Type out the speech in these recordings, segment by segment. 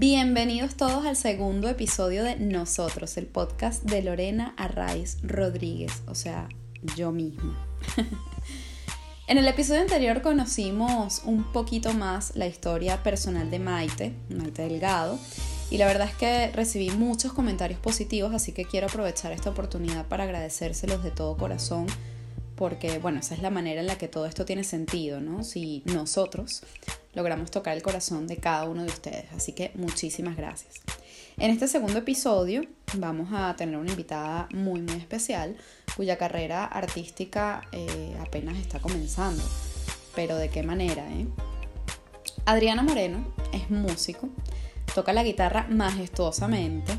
Bienvenidos todos al segundo episodio de Nosotros, el podcast de Lorena Arraiz Rodríguez, o sea, yo misma. en el episodio anterior conocimos un poquito más la historia personal de Maite, Maite Delgado, y la verdad es que recibí muchos comentarios positivos, así que quiero aprovechar esta oportunidad para agradecérselos de todo corazón porque bueno, esa es la manera en la que todo esto tiene sentido, ¿no? Si nosotros logramos tocar el corazón de cada uno de ustedes. Así que muchísimas gracias. En este segundo episodio vamos a tener una invitada muy muy especial cuya carrera artística eh, apenas está comenzando. Pero de qué manera, ¿eh? Adriana Moreno es músico, toca la guitarra majestuosamente,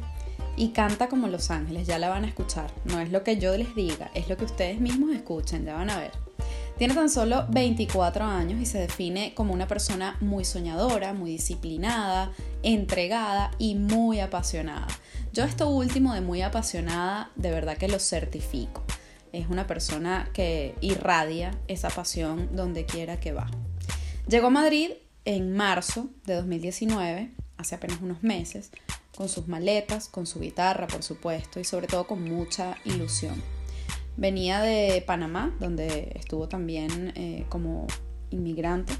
y canta como Los Ángeles, ya la van a escuchar. No es lo que yo les diga, es lo que ustedes mismos escuchen, ya van a ver. Tiene tan solo 24 años y se define como una persona muy soñadora, muy disciplinada, entregada y muy apasionada. Yo esto último de muy apasionada, de verdad que lo certifico. Es una persona que irradia esa pasión donde quiera que va. Llegó a Madrid en marzo de 2019, hace apenas unos meses, con sus maletas, con su guitarra, por supuesto, y sobre todo con mucha ilusión. Venía de Panamá, donde estuvo también eh, como inmigrante,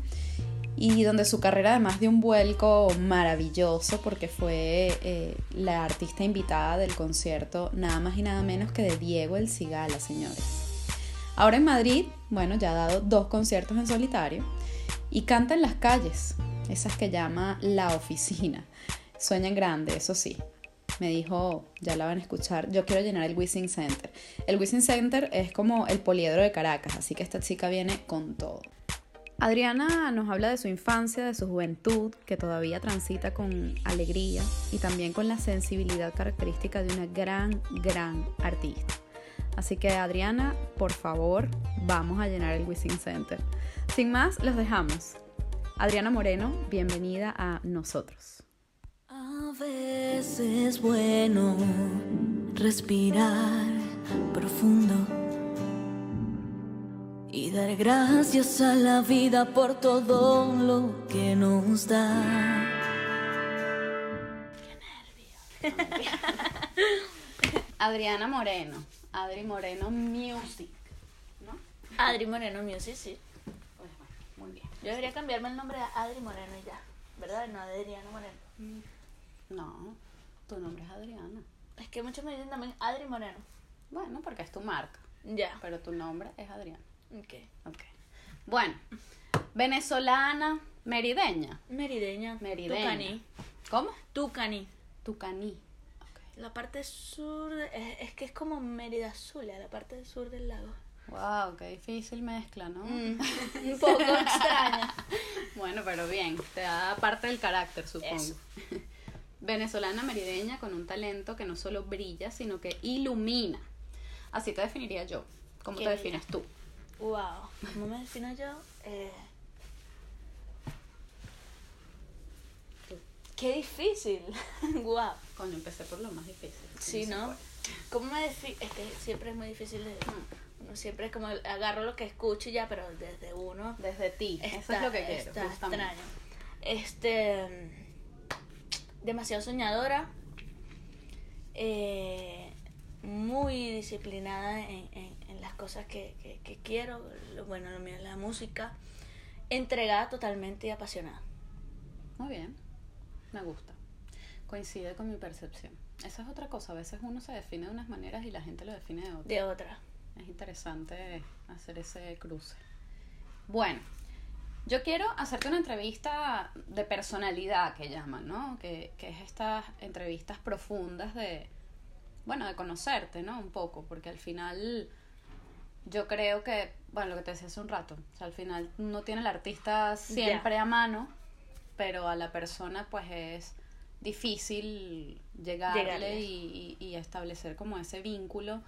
y donde su carrera además dio un vuelco maravilloso porque fue eh, la artista invitada del concierto nada más y nada menos que de Diego El Cigala, señores. Ahora en Madrid, bueno, ya ha dado dos conciertos en solitario y canta en las calles, esas que llama La Oficina. Sueña en grande, eso sí. Me dijo, ya la van a escuchar, yo quiero llenar el Wishing Center. El Wishing Center es como el poliedro de Caracas, así que esta chica viene con todo. Adriana nos habla de su infancia, de su juventud, que todavía transita con alegría y también con la sensibilidad característica de una gran, gran artista. Así que Adriana, por favor, vamos a llenar el Wishing Center. Sin más, los dejamos. Adriana Moreno, bienvenida a nosotros. A veces es bueno respirar profundo y dar gracias a la vida por todo lo que nos da. Qué. Adriana Moreno, Adri Moreno Music, ¿no? Adri Moreno Music, sí. Pues bueno, muy bien. Yo debería cambiarme el nombre a Adri Moreno y ya, ¿verdad? No Adriana Moreno. No, tu nombre es Adriana. Es que muchos me dicen también Adri Moreno. Bueno, porque es tu marca, Ya. pero tu nombre es Adriana. Ok. Ok. Bueno, venezolana, merideña. Merideña. Merideña. Tucaní. ¿Cómo? Tucaní. Tucaní. Ok. La parte sur, de- es, es que es como Mérida Zulia, la parte sur del lago. Wow, qué difícil mezcla, ¿no? Mm, un poco extraña. Bueno, pero bien, te da parte del carácter, supongo. Eso. Venezolana merideña con un talento que no solo brilla, sino que ilumina. Así te definiría yo. ¿Cómo Qué te defines tú? Wow. ¿Cómo me defino yo? Eh, qué difícil. wow. Coño, empecé por lo más difícil. Sí, ¿no? ¿Cómo me defino? Es que siempre es muy difícil de... Uno siempre es como agarro lo que escucho y ya, pero desde uno... Desde ti. Eso es lo que quiero. está extraño. Este... Demasiado soñadora. eh, muy disciplinada en, en- en las cosas que, que- que quiero. Lo, bueno, lo mío es la música. Entregada totalmente y apasionada. Muy bien. Me gusta. Coincide con mi percepción. Esa es otra cosa. A veces uno se define de unas maneras y la gente lo define de otras. De otra. Es interesante hacer ese cruce. Bueno, yo quiero hacerte una entrevista de personalidad que llaman, ¿no? Que, que es estas entrevistas profundas de, bueno, de conocerte, ¿no? Un poco, porque al final yo creo que, bueno, lo que te decía hace un rato, o sea, al final no tiene el artista siempre a mano, pero a la persona pues es difícil llegarle, Llegarle. Y, y- y establecer como ese vínculo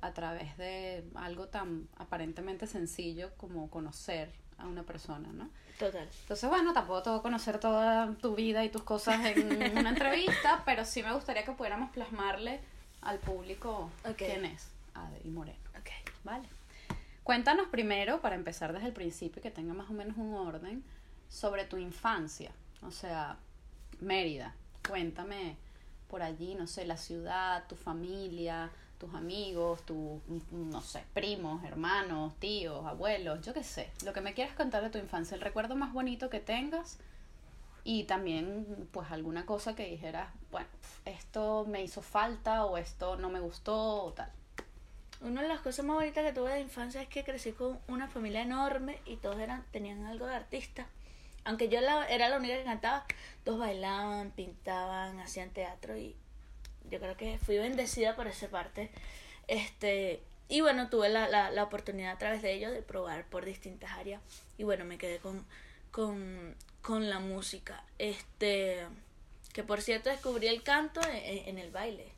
a través de algo tan aparentemente sencillo como conocer a una persona, ¿no? Total. Entonces, bueno, tampoco te voy a conocer toda tu vida y tus cosas en una entrevista, pero sí me gustaría que pudiéramos plasmarle al público quién es Adri Moreno. Ok. Vale. Cuéntanos primero, para empezar desde el principio y que tenga más o menos un orden, sobre tu infancia. O sea, Mérida, Cuéntame por allí, no sé, la ciudad, tu familia, tus amigos, tus, no sé, primos, hermanos, tíos, abuelos, yo qué sé. Lo que me quieras contar de tu infancia, el recuerdo más bonito que tengas y también pues alguna cosa que dijeras, bueno, esto me hizo falta o esto no me gustó o tal. Una de las cosas más bonitas que tuve de infancia es que crecí con una familia enorme y todos eran tenían algo de artista. Aunque yo era la única que cantaba, todos bailaban, pintaban, hacían teatro y yo creo que fui bendecida por esa parte. Este, y bueno, tuve la, la, la oportunidad a través de ellos de probar por distintas áreas y bueno, me quedé con, con, con la música. Este, que por cierto descubrí el canto en, en el baile.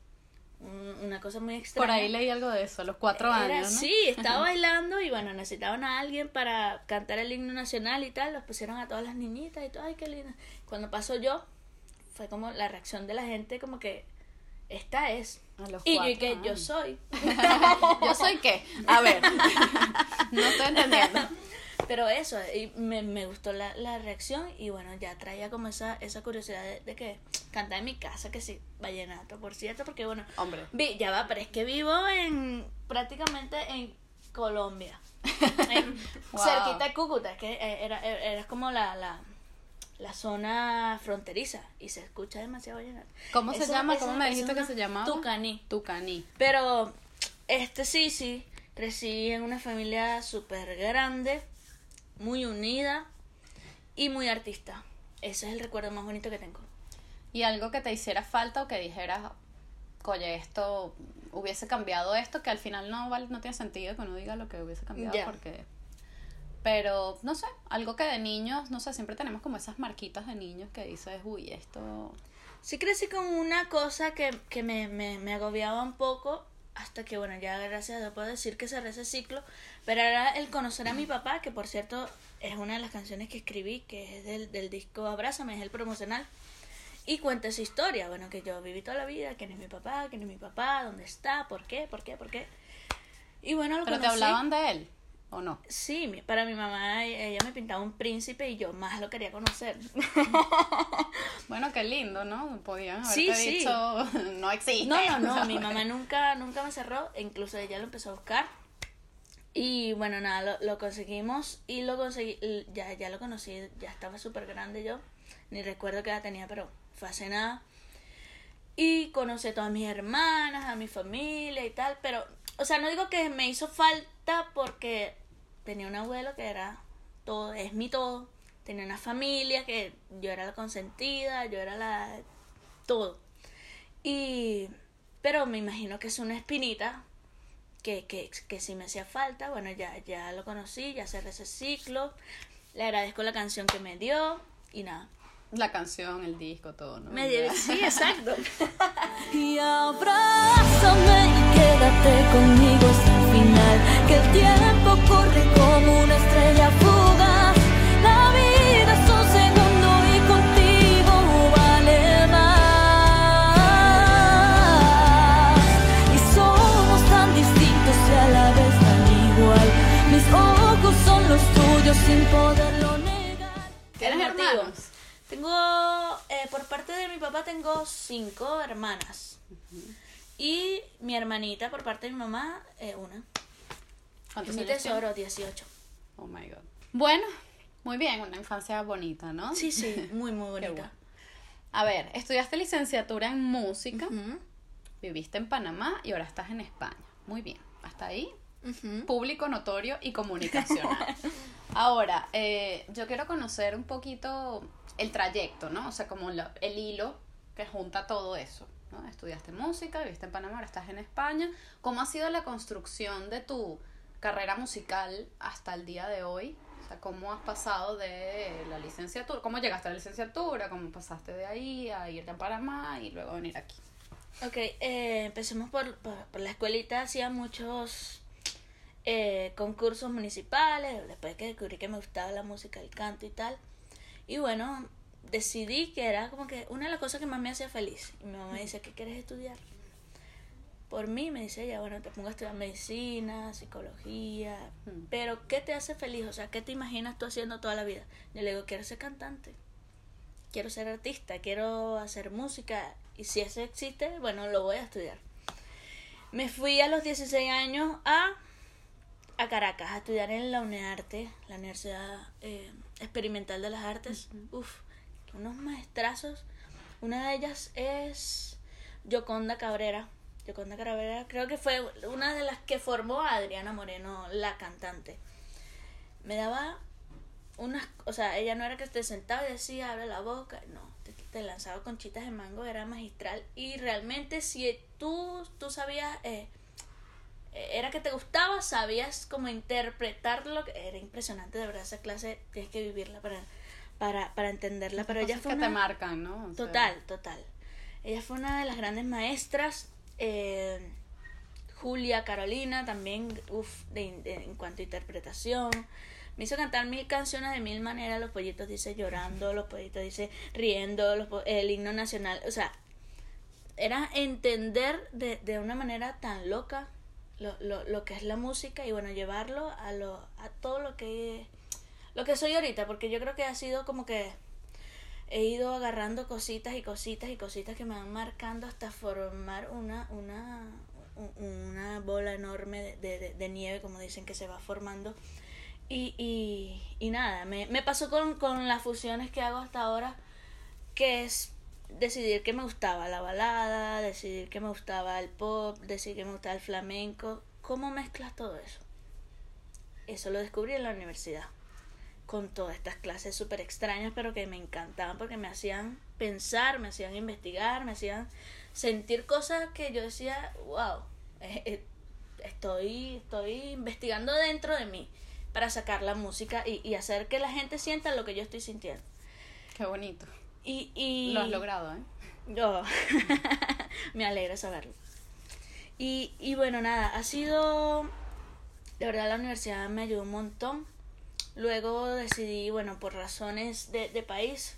Una cosa muy extraña. Por ahí leí algo de eso, a los cuatro años. ¿no? Sí, estaba bailando y bueno, necesitaban a alguien para cantar el himno nacional y tal. Los pusieron a todas las niñitas y todo, ay, qué lindo. Cuando pasó yo, fue como la reacción de la gente, como que esta es. A los y yo, cuatro que yo soy. ¿Yo soy qué? A ver, no estoy entendiendo. Pero eso, y me, me gustó la, la reacción y bueno, ya traía como esa, esa curiosidad de, de que cantaba en mi casa, que sí, vallenato, por cierto, porque bueno, Hombre. vi, ya va, pero es que vivo en prácticamente en Colombia, en- Wow. cerquita de Cúcuta, es que eh, era, era, era como la, la, la zona fronteriza y se escucha demasiado vallenato. ¿Cómo se llama? ¿Cómo me dijiste que se llamaba? Tucaní. Tucaní. Pero, este sí, sí, crecí en una familia súper grande, muy unida y muy artista. Ese es el recuerdo más bonito que tengo. Y algo que te hiciera falta o que dijeras, oye, esto hubiese cambiado esto, que al final no vale, no tiene sentido que uno diga lo que hubiese cambiado porque pero no sé, algo que de niños, no sé, siempre tenemos como esas marquitas de niños que dices, uy, esto Sí crecí con una cosa que, que me, me, me agobiaba un poco hasta que, bueno, ya gracias a Dios puedo decir que cerré ese ciclo, pero era el conocer a mi papá, que por cierto es una de las canciones que escribí, que es del, del disco Abrázame, es el promocional, y cuenta esa historia, bueno, que yo viví toda la vida, quién es mi papá, quién es mi papá, dónde está, por qué, por qué, por qué. Y bueno, lo pero te hablaban de él o no. Sí, para mi mamá ella me pintaba un príncipe y yo más lo quería conocer. Bueno, qué lindo, ¿no? Podían haberte Sí, sí. dicho, no existe. No, no, no, mi mamá nunca, nunca me cerró, e incluso ella lo empezó a buscar. Y bueno, nada, lo, lo conseguimos y lo conseguí, ya, ya lo conocí, ya estaba súper grande yo, ni recuerdo qué edad tenía, pero fue hace nada. Y conocí a todas mis hermanas, a mi familia y tal, pero, o sea, no digo que me hizo falta porque tenía un abuelo que era todo, es mi todo, tenía una familia que yo era la consentida, yo era la todo. Y, pero me imagino que es una espinita que, que, que sí me hacía falta. Bueno, ya, ya lo conocí, ya cerré ese ciclo. Le agradezco la canción que me dio y nada. La canción, el disco, todo, ¿no? Me dio, sí, exacto. Y abrázame y quédate conmigo hasta el final. Que el tiempo corre como una estrella fugaz. La vida es un segundo y contigo vale más. Y somos tan distintos y a la vez tan igual. Mis ojos son los tuyos sin poderlo negar. ¿Tienes El motivo. hermanos? Tengo, eh, por parte de mi papá tengo cinco hermanas. Y mi hermanita, por parte de mi mamá, eh, una. ¿Cuántos mi tesoro, 18. Oh my god. Bueno, muy bien, una infancia bonita, ¿no? Sí, sí, muy, muy bonita. bueno. A ver, estudiaste licenciatura en música, viviste en Panamá y ahora estás en España. Muy bien, hasta ahí, público, notorio y comunicacional. ahora, eh, yo quiero conocer un poquito el trayecto, ¿no? O sea, como la- el hilo que junta todo eso. ¿no? Estudiaste música, viviste en Panamá, ahora estás en España. ¿Cómo ha sido la construcción de tu carrera musical hasta el día de hoy? O sea, ¿cómo has pasado de la licenciatura? ¿Cómo llegaste a la licenciatura? ¿Cómo pasaste de ahí a irte a Panamá y luego a venir aquí? Ok, eh, empecemos por, por, por la escuelita, hacía muchos eh, concursos municipales, después que descubrí que me gustaba la música, el canto y tal. Y bueno, decidí que era como que una de las cosas que más me hacía feliz. Y mi mamá me dice, ¿qué quieres estudiar? Por mí me dice ella, bueno, te pongo a estudiar medicina, psicología, Mm. pero ¿qué te hace feliz? O sea, ¿qué te imaginas tú haciendo toda la vida? Yo le digo, quiero ser cantante. quiero ser artista, quiero hacer música y si eso existe, bueno, lo voy a estudiar. Me fui a los 16 años a, a Caracas a estudiar en la UNEARTE, la Universidad eh, Experimental de las Artes. Uf, unos maestrazos. Una de ellas es Yoconda Cabrera. Yoconda Cabrera creo que fue una de las que formó a Adriana Moreno, la cantante. Me daba unas, o sea, ella no era que te sentaba y decía, abre la boca, no, te, te lanzaba conchitas de mango, era magistral y realmente si tú, tú sabías, eh, era que te gustaba, sabías cómo interpretarlo, era impresionante, de verdad, esa clase tienes que vivirla para, para, para entenderla, pero ella fue que una, te marcan, ¿no? O sea, Total, total. Ella fue una de las grandes maestras. Eh, Julia Carolina también, uff, en cuanto a interpretación. Me hizo cantar mil canciones de mil maneras. Los pollitos dice llorando, los pollitos dice riendo, los el himno nacional. O sea, era entender de, de una manera tan loca lo, lo, lo que es la música y bueno, llevarlo a, lo, a todo lo que, lo que soy ahorita. Porque yo creo que ha sido como que he ido agarrando cositas y cositas y cositas que me van marcando hasta formar una una una bola enorme de, de- de nieve como dicen que se va formando. Y, y, y nada me, me pasó con, con las fusiones que hago hasta ahora que es decidir que me gustaba la balada decidir que me gustaba el pop decidir que me gustaba el flamenco. Cómo mezclas todo eso eso lo descubrí en la universidad con todas estas clases súper extrañas, pero que me encantaban porque me hacían pensar, me hacían investigar, me hacían sentir cosas que yo decía, wow, eh, eh, estoy, estoy investigando dentro de mí para sacar la música y, y hacer que la gente sienta lo que yo estoy sintiendo. Qué bonito. Y, y Lo has logrado, ¿eh? yo me alegra saberlo. Y, y bueno, nada, ha sido, de verdad la universidad me ayudó un montón. Luego decidí, bueno, por razones de, de país,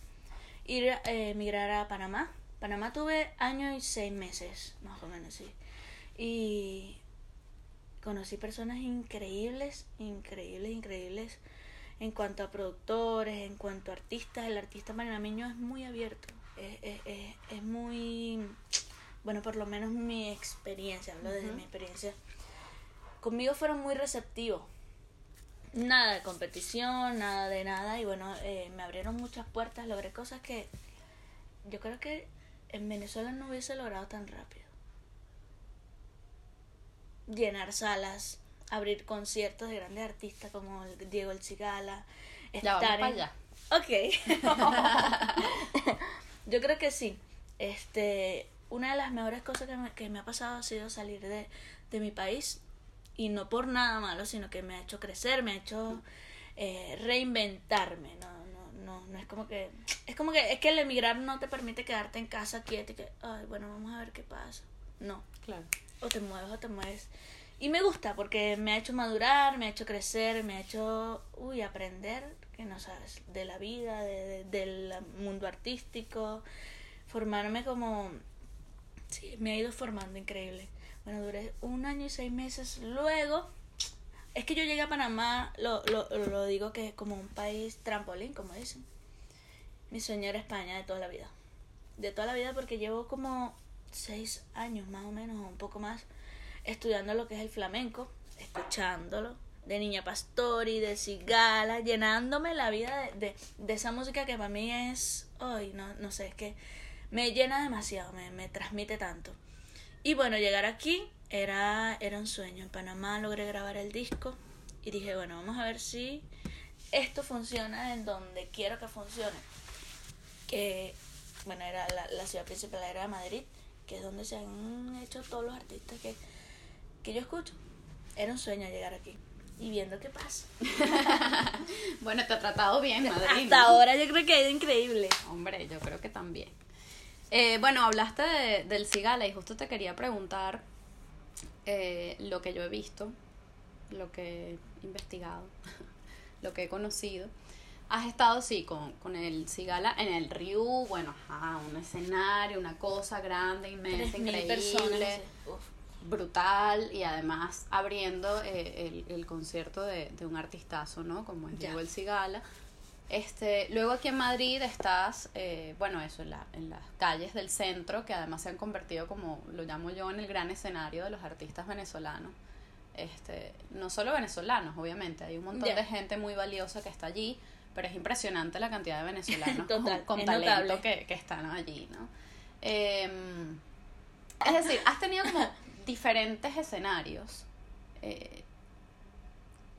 ir a eh, emigrar a Panamá. Panamá tuve año y seis meses, más o menos, sí. Y conocí personas increíbles, increíbles, increíbles en cuanto a productores, en cuanto a artistas. El artista panameño es muy abierto, es, es, es, es muy, bueno, por lo menos mi experiencia, hablo desde mi experiencia. Conmigo fueron muy receptivos. Nada de competición, nada de nada. Y bueno, eh, me abrieron muchas puertas, logré cosas que yo creo que en Venezuela no hubiese logrado tan rápido. Llenar salas, abrir conciertos de grandes artistas como el Diego El Cigala. Ya vamos estar para allá. Ok. Yo creo que sí. Este, una de las mejores cosas que me, que me ha pasado ha sido salir de, de mi país. Y no por nada malo, sino que me ha hecho crecer, me ha hecho eh, reinventarme. No, no, no, no es como que. Es como que es que el emigrar no te permite quedarte en casa quieta y que, ay, bueno, vamos a ver qué pasa. No Claro. o te mueves o te mueves. Y me gusta porque me ha hecho madurar, me ha hecho crecer, me ha hecho, uy, aprender, que no sabes, de la vida, de, de- del mundo artístico, formarme como, sí, me ha ido formando increíble. Bueno, duré un año y seis meses. Luego, es que yo llegué a Panamá, lo, lo, lo digo que es como un país trampolín, como dicen. Mi sueño era España de toda la vida. De toda la vida porque llevo como seis años más o menos, o un poco más, estudiando lo que es el flamenco, escuchándolo, de Niña Pastori, de Cigala, llenándome la vida de, de, de esa música que para mí es, ay, no, no sé, es que me llena demasiado, me, me transmite tanto. Y bueno, llegar aquí era, era un sueño. En Panamá logré grabar el disco y dije, bueno, vamos a ver si esto funciona en donde quiero que funcione. Que, bueno, era la, la ciudad principal era Madrid, que es donde se han hecho todos los artistas que, que yo escucho. Era un sueño llegar aquí y viendo qué pasa. Bueno, te ha tratado bien, Madrid. Hasta ¿no? ahora yo creo que ha ido increíble. Hombre, yo creo que también. Eh, bueno, hablaste de- del Cigala y justo te quería preguntar eh, lo que yo he visto, lo que he investigado, lo que he conocido. Has estado, sí, con, con el Cigala en el Ryu, bueno, ajá, un escenario, una cosa grande, inmensa, 3.000 increíble, personas. Uf. brutal y además abriendo eh, el, el concierto de, de un artistazo, ¿no? Como es. Diego el Cigala. Este, luego aquí en Madrid estás, eh, bueno, eso, en, la- en las calles del centro, que además se han convertido, como lo llamo yo, en el gran escenario de los artistas venezolanos. Este, no solo venezolanos, obviamente, hay un montón de gente muy valiosa que está allí, pero es impresionante la cantidad de venezolanos Total, con, talento que, que están allí, ¿no? Em, es decir, has tenido como diferentes escenarios. eh,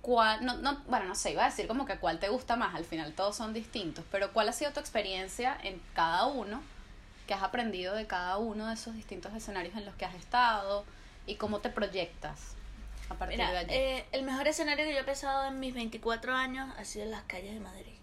cuál, no, no, bueno, no sé, iba a decir como que cuál te gusta más, al final todos son distintos, pero cuál ha sido tu experiencia en cada uno, que has aprendido de cada uno de esos distintos escenarios en los que has estado y cómo te proyectas a partir Mira, de allí. eh, el mejor escenario que yo he pasado en mis 24 años ha sido en las calles de Madrid.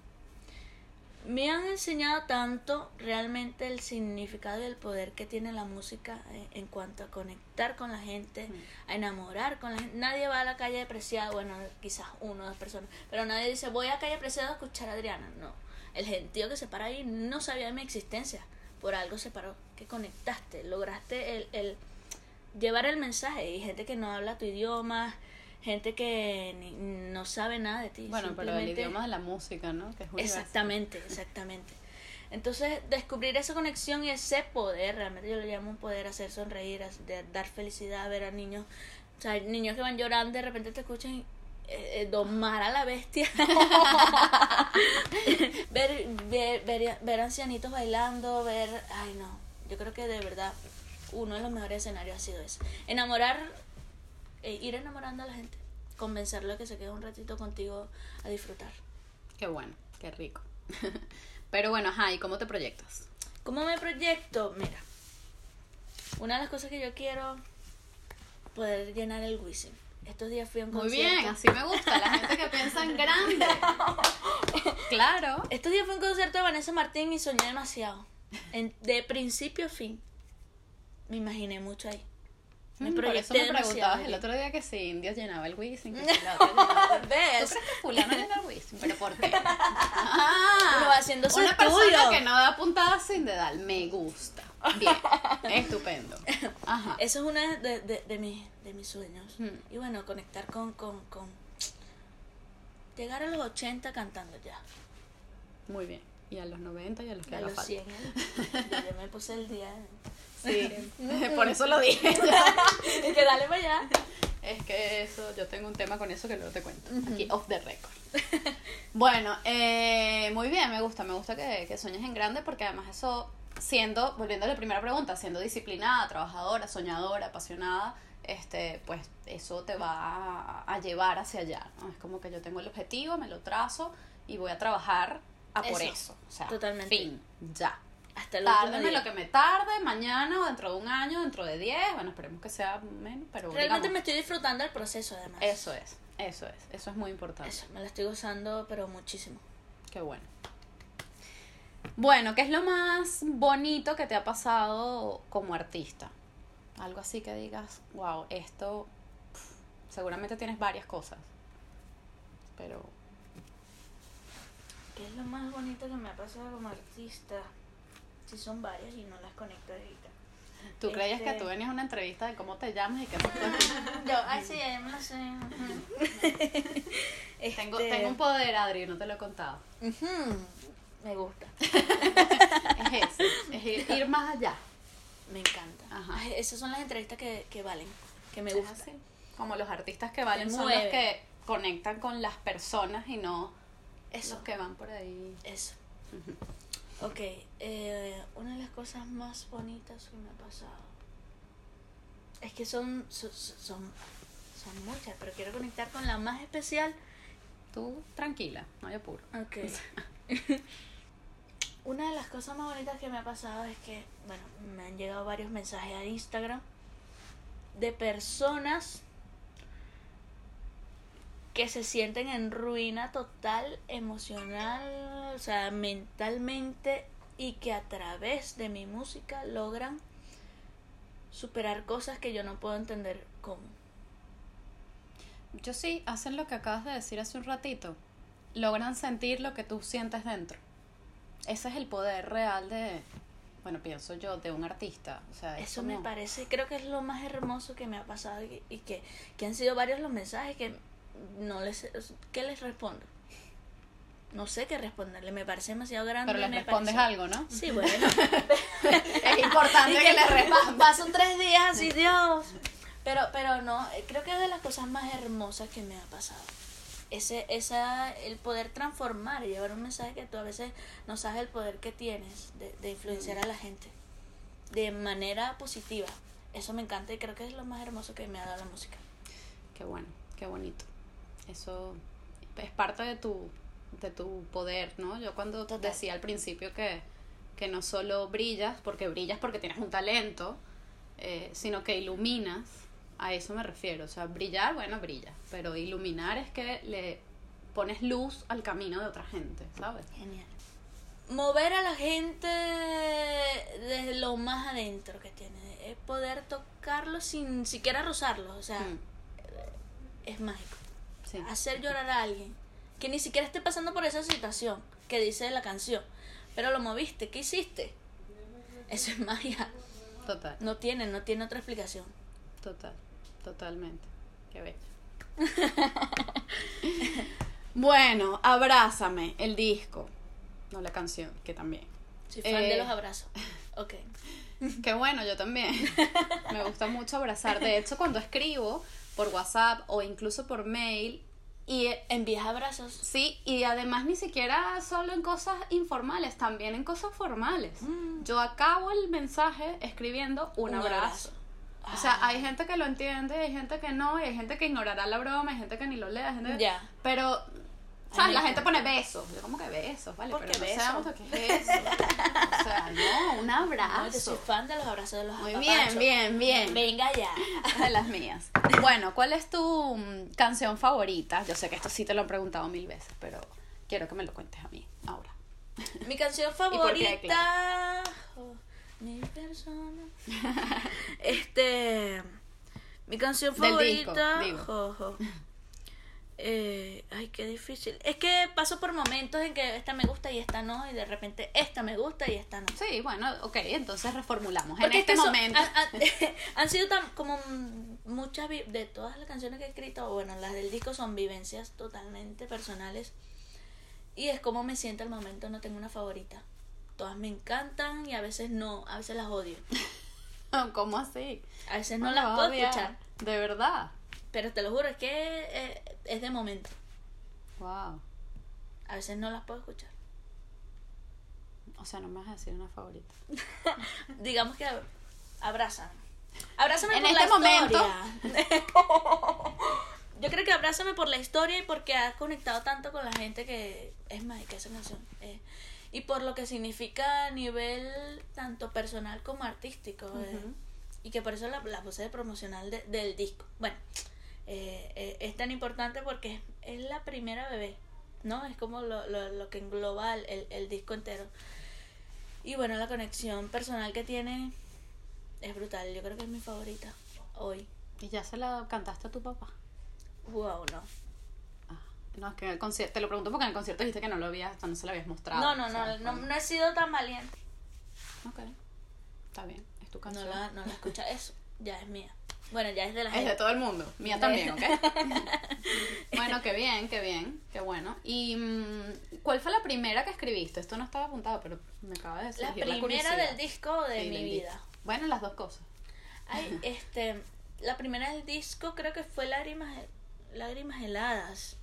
Me han enseñado tanto realmente el significado y el poder que tiene la música eh, en cuanto a conectar con la gente, a enamorar con la gente. Nadie va a la calle Preciado, bueno, quizás uno o dos personas, pero nadie dice voy a calle Preciado a escuchar a Adriana. No, el gentío que se para ahí no sabía de mi existencia, por algo se paró, que conectaste, lograste el, el llevar el mensaje y gente que no habla tu idioma, gente que ni- no sabe nada de ti. bueno, pero el idioma de la música, ¿no? Que es universal. Exactamente, exactamente. Entonces, descubrir esa conexión y ese poder, realmente yo lo llamo un poder, hacer sonreír, hacer- dar felicidad, ver a niños, o sea, niños que van llorando, de repente te escuchan y, eh, eh, domar a la bestia. ver, ver, ver, ver ancianitos bailando, ver, ay no, yo creo que de verdad uno de los mejores escenarios ha sido ese. Enamorar, eh, ir enamorando a la gente, convencerlo de que se quede un ratito contigo a disfrutar. Qué bueno, qué rico. pero bueno, ajá, ¿y cómo te proyectas? ¿Cómo me proyecto? Mira, una de las cosas que yo quiero poder llenar el Wisin. Estos días fui a un Muy concierto. bien, así me gusta, la gente que piensa en grande. Claro. Estos días fui a un concierto de Vanessa Martín y soñé demasiado. En- de principio a fin. Me imaginé mucho ahí. Me Mm, Por eso me preguntabas el otro día que si Indios llenaba el Wisin. que si la otra llenaba el- ¿Ves? ¿Tú crees que fulano llena el Wisin? ¿Pero por qué? Ah, haciendo su Una estudio. persona que no da puntadas sin dedal. Me gusta. Bien. Estupendo. Ajá. Eso es uno de, de, de, mis, de mis sueños. Mm. Y bueno, conectar con, con, con... Llegar a los 80 cantando ya. Muy bien. Y a los 90 y a los que A haga los falta. 100. ¿eh? Yo me puse el día. Sí. Por eso lo dije. y que dale para allá. Es que eso, yo tengo un tema con eso que luego te cuento. Aquí, off the record. bueno, eh, muy bien, me gusta, me gusta que, que sueñes en grande porque además eso, siendo, volviendo a la primera pregunta, siendo disciplinada, trabajadora, soñadora, apasionada, este, pues eso te va a, a llevar hacia allá, ¿no? Es como que yo tengo el objetivo, me lo trazo y voy a trabajar a por Eso, eso. O sea, totalmente. fin, ya. Hasta el Tárdeme lo que me tarde, mañana o dentro de un año, dentro de 10, bueno, esperemos que sea menos, pero Realmente digamos, me estoy disfrutando el proceso además. eso es, eso es, eso es muy importante. Eso, me lo estoy gozando, pero muchísimo. Qué bueno. Bueno, ¿qué es lo más bonito que te ha pasado como artista? Algo así que digas, wow, esto seguramente tienes varias cosas. Pero ¿Qué es lo más bonito que me ha pasado como artista? Sí, son varias y no las conecto ahorita. tú creías que Este- tú venías a una entrevista de cómo te llamas y qué aquí? Yo, ay, sí, ya me lo sé. Tengo, Este, tengo un poder, Adri, no te lo he contado. Me gusta. Es ese, es ir, ir más allá. Me encanta. Ajá. Ay, esas son las entrevistas que, que valen, que me gustan. Como los artistas que valen Te son los que conectan con las personas y no Eso. los que van por ahí. Eso. Ok, eh, una de las cosas más bonitas que me ha pasado es que son, son, son, son muchas, pero quiero conectar con la más especial. Tú tranquila, no hay apuro. Ok. una de las cosas más bonitas que me ha pasado es que, bueno, me han llegado varios mensajes a Instagram de personas que se sienten en ruina total, emocional, o sea, mentalmente, y que a través de mi música logran superar cosas que yo no puedo entender cómo. Yo sí, hacen lo que acabas de decir hace un ratito. Logran sentir lo que tú sientes dentro. Ese es el poder real de, bueno, pienso yo, de un artista. O sea, es Eso me parece, creo que es lo más hermoso que me ha pasado y, y que, que han sido varios los mensajes que no les, ¿qué les respondo? no sé qué responderle, me parece demasiado grande. Pero le me respondes parece- algo, ¿no? Sí, bueno. Es importante que le respondas. Paso tres días así, Dios. Pero, pero no, creo que es de las cosas más hermosas que me ha pasado. Ese, esa, el poder transformar y llevar un mensaje que tú a veces no sabes el poder que tienes de, de influenciar a la gente de manera positiva. Eso me encanta y creo que es lo más hermoso que me ha dado la música. Qué bueno, qué bonito. Eso es parte de tu, de tu poder, ¿no? Yo cuando Total. decía al principio que, que no solo brillas, porque brillas porque tienes un talento, eh, sino que iluminas, a eso me refiero. O sea, brillar, bueno, brilla, pero iluminar es que le pones luz al camino de otra gente, ¿sabes? Genial. Mover a la gente desde lo más adentro que tiene. Es poder tocarlo sin siquiera rozarlo. O sea, Mm, es mágico. Sí, Hacer llorar a alguien que ni siquiera esté pasando por esa situación que dice la canción. Pero lo moviste. ¿Qué hiciste? Eso es magia. total, No tiene, no tiene otra explicación. total, totalmente. Qué bello. bueno, abrázame, el disco, no la canción, que también. Soy fan Eh. de los abrazos. Ok. Qué bueno, yo también. Me gusta mucho abrazar. De hecho, cuando escribo por WhatsApp o incluso por mail, y Envías abrazos. sí, y además ni siquiera solo en cosas informales, también en cosas formales. Yo acabo el mensaje escribiendo un, Un abrazo. abrazo. O sea, hay gente que lo entiende, hay gente que no, y hay gente que ignorará la broma, hay gente que ni lo lea, hay gente Ya. Pero, ¿sabes? La gente pone besos. Yo como que besos, ¿vale? ¿Por Pero no besos? sabemos lo que es eso. O sea, no, un abrazo. No, yo soy fan de los abrazos de los Muy apapachos. bien, bien, bien. Venga ya. De las mías. Bueno, ¿cuál es tu mm, canción favorita? Yo sé que esto sí te lo han preguntado mil veces, pero quiero que me lo cuentes a mí ahora. Mi canción favorita. oh, mi persona. este. Mi canción Del disco, favorita. digo. Eh, ay, qué difícil. Es que paso por momentos en que esta me gusta y esta no, y de repente esta me gusta y esta no. Sí, bueno, ok, entonces reformulamos. Porque en es este son- momento. han, sido tan como muchas de todas las canciones que he escrito, bueno, las del disco son vivencias totalmente personales. Y es como me siento al momento, no tengo una favorita. Todas me encantan y a veces no, a veces las odio. ¿Cómo así? A veces no las puedo escuchar. De verdad. Pero te lo juro, es que eh, es de momento. Wow. A veces no las puedo escuchar. O sea, no me vas a decir una favorita. Digamos que abrázame. Abrázame En por este la momento. historia. Yo creo que abrázame por la historia y porque has conectado tanto con la gente que es mágica esa canción. eh, y por lo que significa a nivel tanto personal como artístico. eh, Ujú. y que por eso la, la puse de promocional de- del disco. Bueno, eh, eh, es tan importante porque es, es la primera bebé, ¿no? Es como lo, lo, lo que engloba el, el- disco entero. Y bueno, la conexión personal que tiene es brutal. Yo creo que es mi favorita hoy. ¿Y ya se la cantaste a tu papá? Wow, no. Ah, no, es que en el concierto, te lo pregunto porque en el concierto dijiste que no lo habías, no se lo habías mostrado. No, no, no, no, no he sido tan valiente. Ok, está bien, es tu No canción. la, no la escucha. Eso ya es mía. Bueno, ya es de la Es de gente. todo el mundo, mía también, ¿ok? bueno, qué bien, qué bien, qué bueno. ¿Y mm, cuál fue la primera que escribiste? Esto no estaba apuntado, pero me acaba de decir. La primera del disco de Sí, mi del vida. disco. Bueno, las dos cosas. Ay, este, la primera del disco creo que fue Lágrimas, Lágrimas heladas.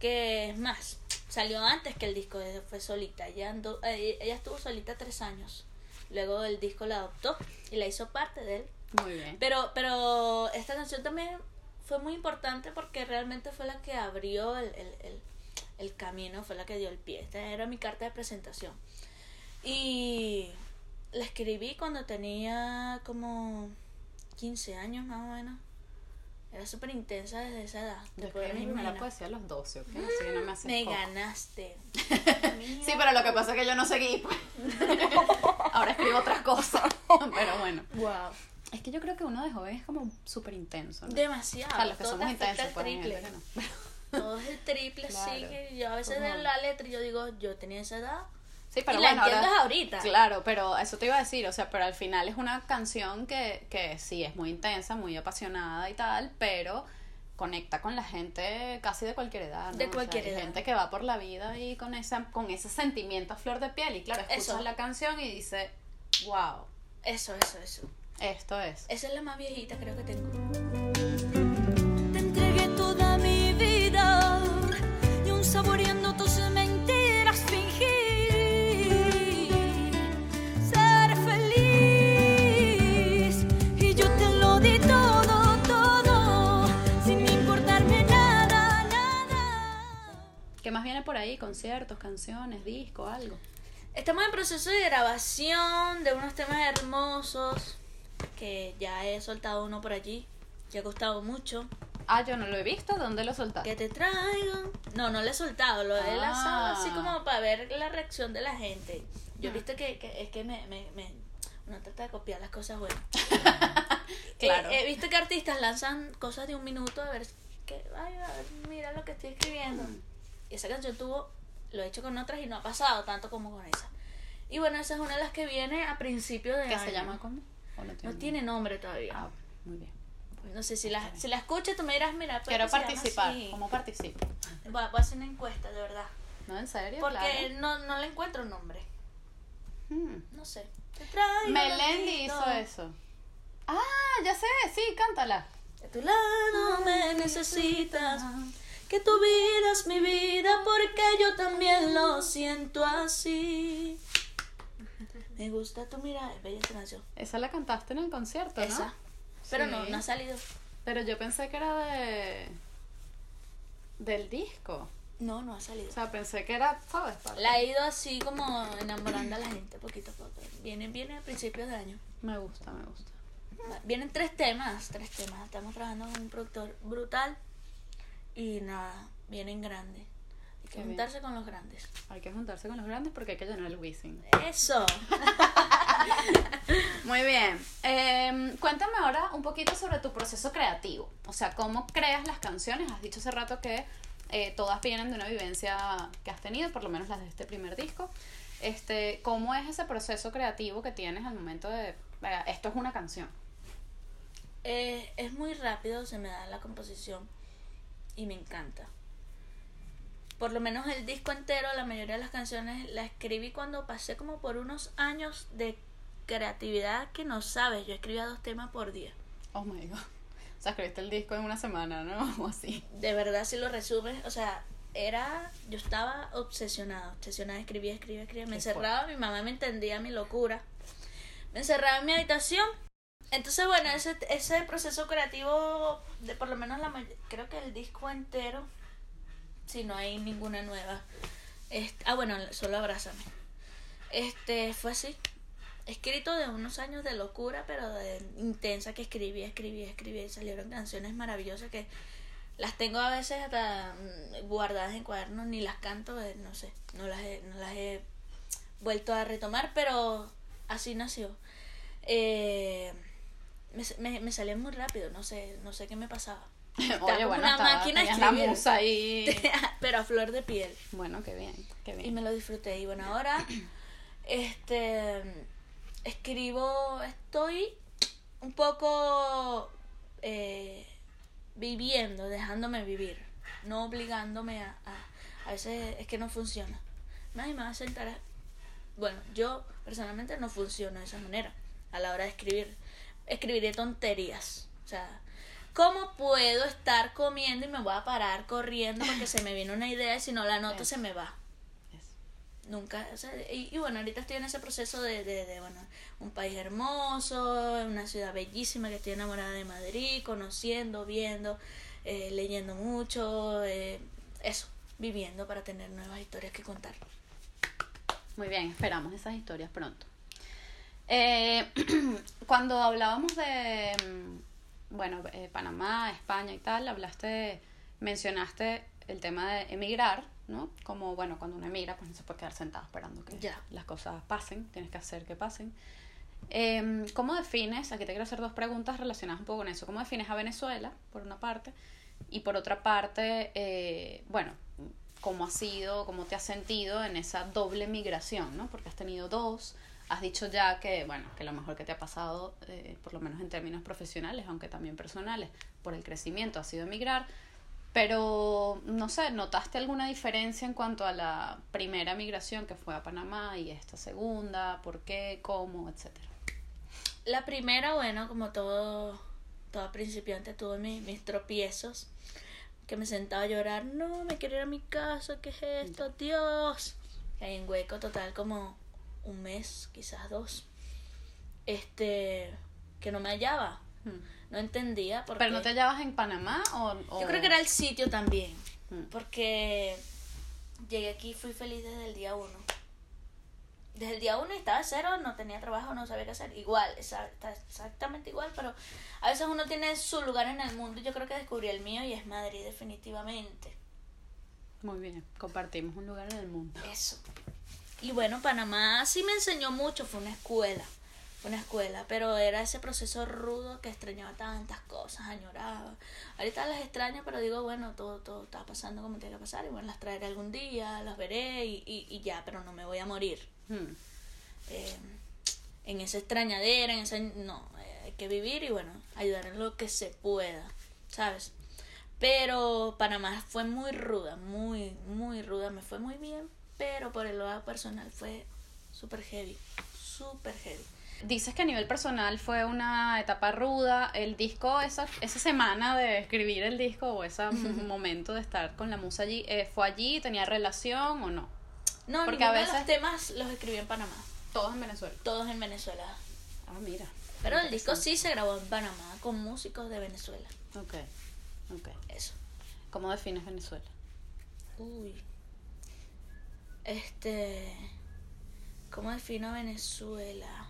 Que es más, salió antes que el disco, eh, fue solita. Ella, andó- eh, ella estuvo solita tres años. Luego el disco la adoptó y la hizo parte de él. Muy bien. Pero, pero esta canción también fue muy importante porque realmente fue la que abrió el, el, el, el camino, fue la que dio el pie. Esta era mi carta de presentación. Y la escribí cuando tenía como 15 años más o menos. Era súper intensa desde esa edad. Yo escribí primera imaginar. poesía a los 12, ¿ok? No me Me poco. ganaste. Sí, pero lo que pasa es que yo no seguí, pues. Ahora escribo otras cosas. Pero bueno. Wow. Es que yo creo que uno de joven es como súper intenso, ¿no? Demasiado. O sea, los que somos intensos, hay triple. no. Todo es el triple, Claro. sí. Que yo a veces leo la letra y yo digo, yo tenía esa edad. Sí, pero y la entiendes ahora- ahorita. Claro, pero eso te iba a decir, o sea, pero al final es una canción que, que sí es muy intensa, muy apasionada y tal, pero conecta con la gente casi de cualquier edad. ¿no? De O sea, cualquier hay edad. gente que va por la vida y con, esa, con ese sentimiento a flor de piel. Y claro, escuchas Eso. la canción y dice, wow, Eso, eso, eso. Esto es. Esa es la más viejita, creo que tengo. Te entregué toda mi vida y aún saboreando tus mentiras fingí ser feliz y yo te lo di todo, todo sin importarme nada, nada. ¿Qué más viene por ahí? Conciertos, canciones, disco, algo. Estamos en proceso de grabación de unos temas hermosos que ya he soltado uno por allí, que ha costado mucho. Ah, yo no lo he visto. ¿Dónde lo soltaste? Que te traigo. No, no lo he soltado, lo he Ah. lanzado así como para ver la reacción de la gente. Yo he visto que, que es que me, me, me- uno trata de copiar las cosas buenas. Claro. He, he visto que artistas lanzan cosas de un minuto a ver que, ay, a ver, mira lo que estoy escribiendo. Y esa canción tuvo, lo he hecho con otras y no ha pasado tanto como con esa. Y bueno, esa es una de las que viene a principio de ¿Qué año. se llama cómo? ¿O no No tiene nombre todavía. Ah, muy bien. No sé si la, si la escuchas, tú me dirás, mira, pues, Quiero participar. así. ¿Cómo participo? Voy a, voy a hacer una encuesta, de verdad. ¿No? ¿En serio? Porque Claro. no, no le encuentro un nombre. Hmm. No sé. Te Melendi hizo eso. Ah, ya sé, sí, cántala. De tu lado me necesitas. Que tu vida es mi vida porque yo también lo siento así. Me gusta tu mirada, es bella esta canción. Esa la cantaste en el concierto, ¿no? Esa. Pero no, Sí. no ha salido. Pero yo pensé que era de. del disco. No, no ha salido. O sea, pensé que era, ¿sabes? Para- La he ido así como enamorando a la gente poquito a poco. Viene, viene a principios de año. Me gusta, me gusta. Vienen tres temas, tres temas. Estamos trabajando con un productor brutal y nada, vienen grandes. Hay que juntarse con los grandes. Hay que juntarse con los grandes porque hay que llenar el Wizzing. Eso. Muy bien. Eh, cuéntame ahora un poquito sobre tu proceso creativo. O sea, cómo creas las canciones. Has dicho hace rato que eh, todas vienen de una vivencia que has tenido, por lo menos las de este primer disco. Este, ¿Cómo es ese proceso creativo que tienes al momento de, "Venga, esto es una canción? Eh, es muy rápido, se me da la composición y me encanta. Por lo menos el disco entero, la mayoría de las canciones la escribí cuando pasé como por unos años de creatividad que no sabes. Yo escribía dos temas por día. Oh my god. O sea, escribiste el disco en una semana, ¿no? O así. De verdad, si lo resumes, o sea, era, yo estaba obsesionada, obsesionada, escribía, escribía, escribía, me encerraba, mi mamá me entendía mi locura, me encerraba en mi habitación, entonces bueno, ese, ese proceso creativo, de por lo menos la creo que el disco entero, si no hay ninguna nueva, este, ah bueno, solo abrázame, este, fue así, escrito de unos años de locura, pero de intensa que escribía, escribía, escribía y salieron canciones maravillosas que las tengo a veces hasta mm, guardadas en cuadernos, ni las canto, eh, no sé, no las he, no las he vuelto a retomar, pero así nació. Eh, me, me, me salía muy rápido, no sé, no sé qué me pasaba. Oye, como bueno, una estaba- máquina la musa ahí. pero a flor de piel. Bueno, qué bien, qué Y bien. me lo disfruté. Y bueno, ahora este escribo, estoy un poco eh, viviendo, dejándome vivir, no obligándome a, a, a veces es que no funciona. Nadie me va a sentar a- bueno, yo personalmente no funciono de esa manera a la hora de escribir. Escribiré tonterías. O sea, ¿cómo puedo estar comiendo y me voy a parar corriendo porque se me viene una idea y si no la anoto se me va? Nunca, o sea, y, y bueno, ahorita estoy en ese proceso de, de, de, bueno, un país hermoso, una ciudad bellísima que estoy enamorada de Madrid, conociendo, viendo, eh, leyendo mucho, eh, eso, viviendo para tener nuevas historias que contar. Muy bien, esperamos esas historias pronto. Eh, cuando hablábamos de, mm, bueno, eh, Panamá, España y tal, hablaste, mencionaste el tema de emigrar, ¿no? Como, bueno, cuando uno emigra, pues no se puede quedar sentado esperando que las cosas pasen, tienes que hacer que pasen. Eh, ¿Cómo defines, aquí te quiero hacer dos preguntas relacionadas un poco con eso, ¿cómo defines a Venezuela, por una parte, y por otra parte, eh, bueno, cómo has sido, cómo te has sentido en esa doble migración, ¿no? Porque has tenido dos, has dicho ya que, bueno, que lo mejor que te ha pasado, eh, por lo menos en términos profesionales, aunque también personales, por el crecimiento ha sido emigrar. Pero, no sé, ¿notaste alguna diferencia en cuanto a la primera migración que fue a Panamá y esta segunda? ¿Por qué? ¿Cómo? Etcétera. La primera, bueno, como todo, todo principiante, tuve mis, mis tropiezos. Que me sentaba a llorar, no, me quiero ir a mi casa, ¿qué es esto? Dios. Y ahí en hueco total como un mes, quizás dos. Este, que no me hallaba. Hmm. No entendía. Porque... ¿Pero no te hallabas en Panamá o...? o- Yo creo que era el sitio también. Mm. Porque llegué aquí, fui feliz desde el día uno. Desde el día uno estaba cero, no tenía trabajo, no sabía qué hacer. Igual, exa- está exactamente igual, pero a veces uno tiene su lugar en el mundo. y Yo creo que descubrí el mío y es Madrid, definitivamente. Muy bien, compartimos un lugar en el mundo. Eso. Y bueno, Panamá sí me enseñó mucho, fue una escuela. Fue una escuela, pero era ese proceso rudo que extrañaba tantas cosas, añoraba. Ahorita las extraño, pero digo, bueno, todo, todo está pasando como tiene que pasar. Y bueno, las traeré algún día, las veré y, y, y ya, pero no me voy a morir. Hmm. Eh, en esa extrañadera, en esa... No, eh, hay que vivir y bueno, ayudar en lo que se pueda, ¿sabes? Pero Panamá fue muy ruda, muy, muy ruda, me fue muy bien, pero por el lado personal fue súper heavy, súper heavy. Dices que a nivel personal fue una etapa ruda. El disco, esa, esa semana de escribir el disco o ese momento de estar con la musa allí, eh, ¿fue allí? ¿Tenía relación o no? No, Porque a veces- los temas los escribí en Panamá, Todos en Venezuela. todos en Venezuela. Ah, mira. Pero el disco sí se grabó en Panamá con músicos de Venezuela, Ok, ok. eso. ¿Cómo defines Venezuela? Uy. Este. ¿Cómo defino Venezuela?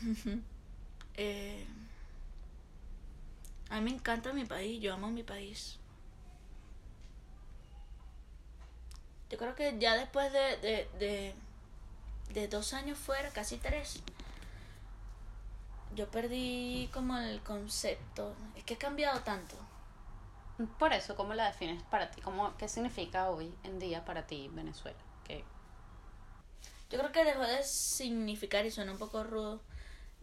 Eh, a mí me encanta mi país, yo amo mi país. Yo creo que ya después de, de, de, de dos años fuera, casi tres, yo perdí como el concepto. Es que he cambiado tanto. Por eso, ¿cómo la defines para ti? ¿Cómo, ¿Qué significa hoy en día para ti Venezuela? ¿Qué? Yo creo que dejó de significar, y suena un poco rudo,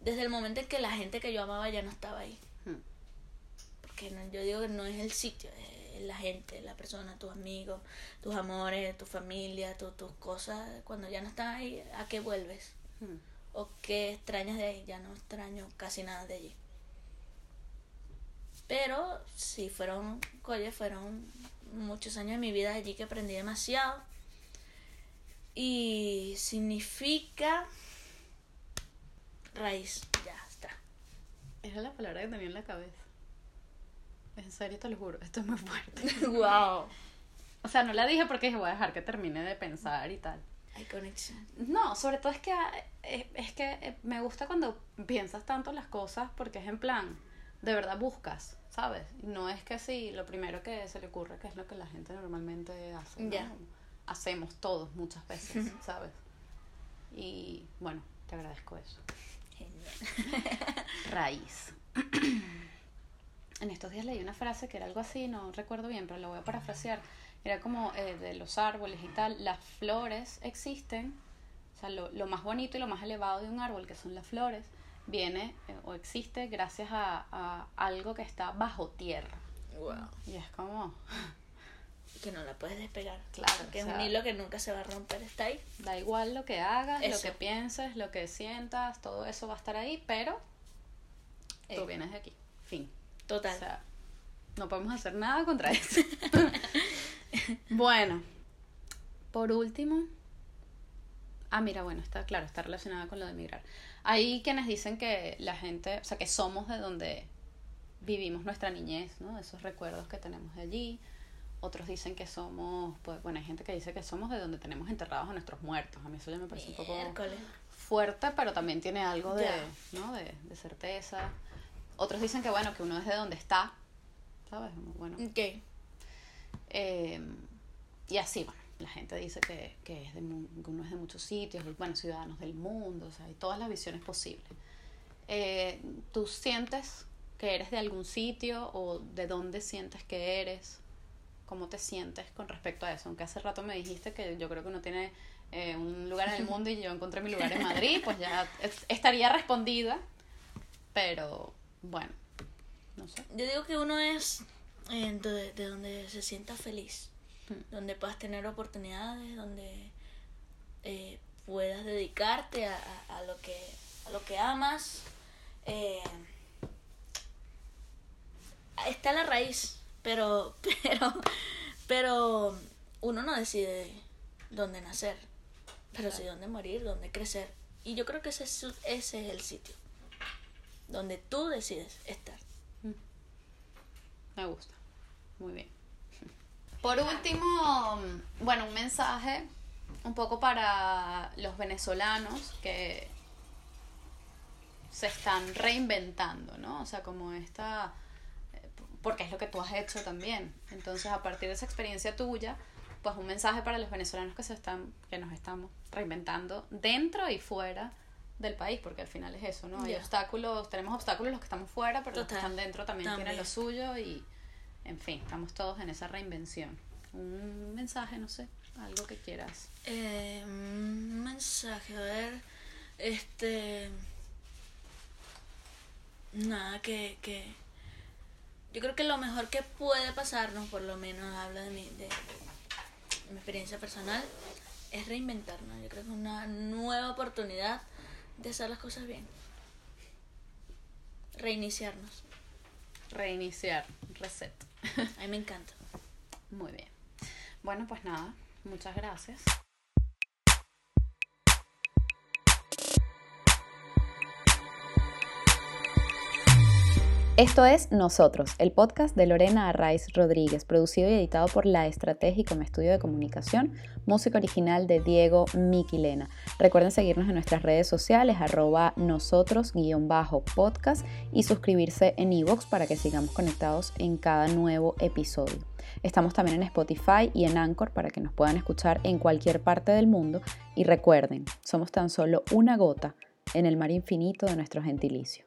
desde el momento en que la gente que yo amaba ya no estaba ahí. Hmm. Porque no- yo digo que no es el sitio, es la gente, la persona, tus amigos, tus amores, tu familia, tu- tus cosas. Cuando ya no están ahí, ¿a qué vuelves? Hmm. ¿O qué extrañas de ahí? Ya no extraño casi nada de allí. Pero sí, fueron, oye, fueron muchos años de mi vida allí que aprendí demasiado. Y significa raíz, ya está. Era la palabra que tenía en la cabeza. En serio, te lo juro, esto es muy fuerte. wow. O sea, no la dije porque dije, voy a dejar que termine de pensar y tal. Hay conexión. No, sobre todo es que ah, eh, es que eh, me gusta cuando piensas tanto las cosas porque es en plan, de verdad buscas, ¿sabes? No es que sí, lo primero que se le ocurre que es lo que la gente normalmente hace. Hacemos todos muchas veces, ¿sabes? Y bueno, te agradezco eso. Genial. Raíz. en estos días leí una frase que era algo así, no recuerdo bien, pero la voy a parafrasear. Era como eh, de los árboles y tal. Las flores existen, o sea, lo, lo más bonito y lo más elevado de un árbol, que son las flores, viene eh, o existe gracias a, a algo que está bajo tierra. Wow. Y es como, Que no la puedes despegar. Claro, Que o es un hilo que nunca se va a romper, está ahí. da igual lo que hagas, lo que pienses, lo que sientas, todo eso va a estar ahí, pero tú Eh. vienes de aquí. Fin. Total. O sea, no podemos hacer nada contra eso. bueno, por último. Ah, mira, bueno, está claro, está relacionada con lo de emigrar. Hay quienes dicen que la gente, o sea, que somos de donde vivimos nuestra niñez, ¿no? Esos recuerdos que tenemos de allí. Otros dicen que somos, pues, bueno, hay gente que dice que somos de donde tenemos enterrados a nuestros muertos. A mí eso ya me parece un poco fuerte, pero también tiene algo de. ¿no? de, de certeza. Otros dicen que, bueno, que uno es de donde está, ¿sabes? Bueno, Ok. eh, y así, bueno, la gente dice que, que, es de, que uno es de muchos sitios, bueno, ciudadanos del mundo, o sea, hay todas las visiones posibles. Eh, ¿Tú sientes que eres de algún sitio o de dónde sientes que eres? ¿Cómo te sientes con respecto a eso? Aunque hace rato me dijiste que yo creo que uno tiene eh, un lugar en el mundo y yo encontré mi lugar en Madrid, pues ya es- estaría respondida. Pero bueno, no sé. Yo digo que uno es eh, de, de donde se sienta feliz, donde puedas tener oportunidades, donde eh, puedas dedicarte a, a- a lo que a lo que amas. Eh, está la raíz, pero pero pero uno no decide dónde nacer, pero sí dónde morir, dónde crecer. Y yo creo que ese es, ese es el sitio donde tú decides estar. Me gusta. Muy bien. Por último, bueno, un mensaje un poco para los venezolanos que se están reinventando, ¿no? O sea, como esta, eh, porque es lo que tú has hecho también. Entonces, a partir de esa experiencia tuya, pues un mensaje para los venezolanos que se están, que nos estamos reinventando dentro y fuera del país, porque al final es eso, ¿no? Hay obstáculos, tenemos obstáculos los que estamos fuera, pero los que están dentro también, tienen También. lo suyo y, en fin, estamos todos en esa reinvención. Un mensaje, no sé, algo que quieras. Eh, un mensaje, a ver. Este. Nada, que, que. Yo creo que lo mejor que puede pasarnos, por lo menos hablo de mi, de, de mi experiencia personal, es reinventarnos. Yo creo que es una nueva oportunidad de hacer las cosas bien. Reiniciarnos. Reiniciar, reset. A mí me encanta. Muy bien. Bueno, pues nada, muchas gracias. Esto es Nosotros, el podcast de Lorena Arraiz Rodríguez, producido y editado por La Estratégica como estudio de comunicación, música original de Diego Miquilena. Recuerden seguirnos en nuestras redes sociales, arroba nosotros-podcast y suscribirse en iVoox para que sigamos conectados en cada nuevo episodio. Estamos también en Spotify y en Anchor para que nos puedan escuchar en cualquier parte del mundo. Y recuerden, somos tan solo una gota en el mar infinito de nuestro gentilicio.